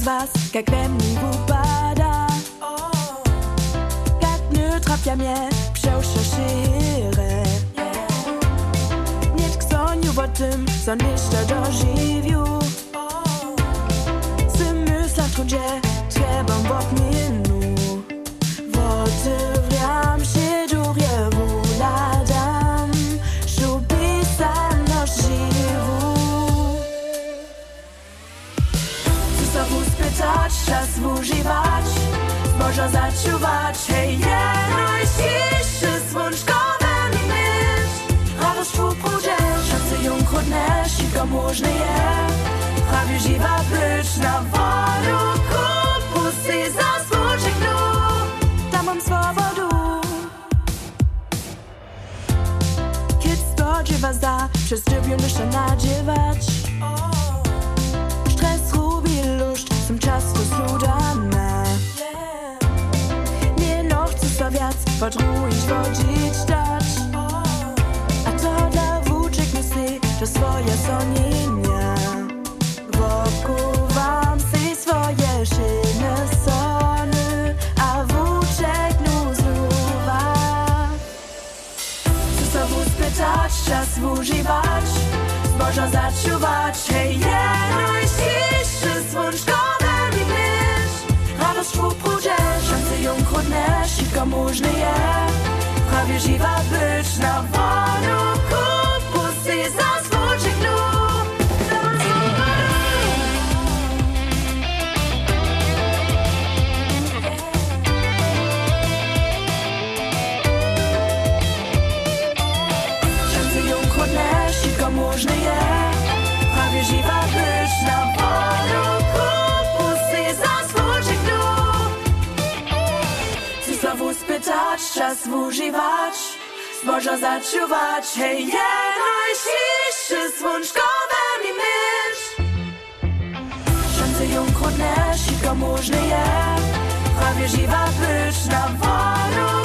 z was, jak we mnie upada. Jak nie trafia mnie, przeuszyre Nie o tym, co niszta dożywiu Z myśla trudzie, trzeba spytać, czas używać Można zaczuwać, hej, najciszy Słonczkowe mi myśl. Radość upróże, szansy ją chudne Siko można je. Prawie żywa być na wolu Kupusy za smuczek Tam mam swobodu Kiedy spodziewa za Przez dybiony się nadziewać Podruić wodzić dać A to da włóczek myśli To swoje sonienia Wokół wam si swoje szyny sony A włóczek luzluwa Znowu spytać, czas używać Można zaczuwać, hej, najciszy Słonczkowe mi myśl Radość ją Szybko można je. Prawie żywa być na czas używać Można zaczuwać, hej, je najciszy Słonczkowe mi myśl Szanse ją chudne, szybko można je. Prawie żywa być na wolu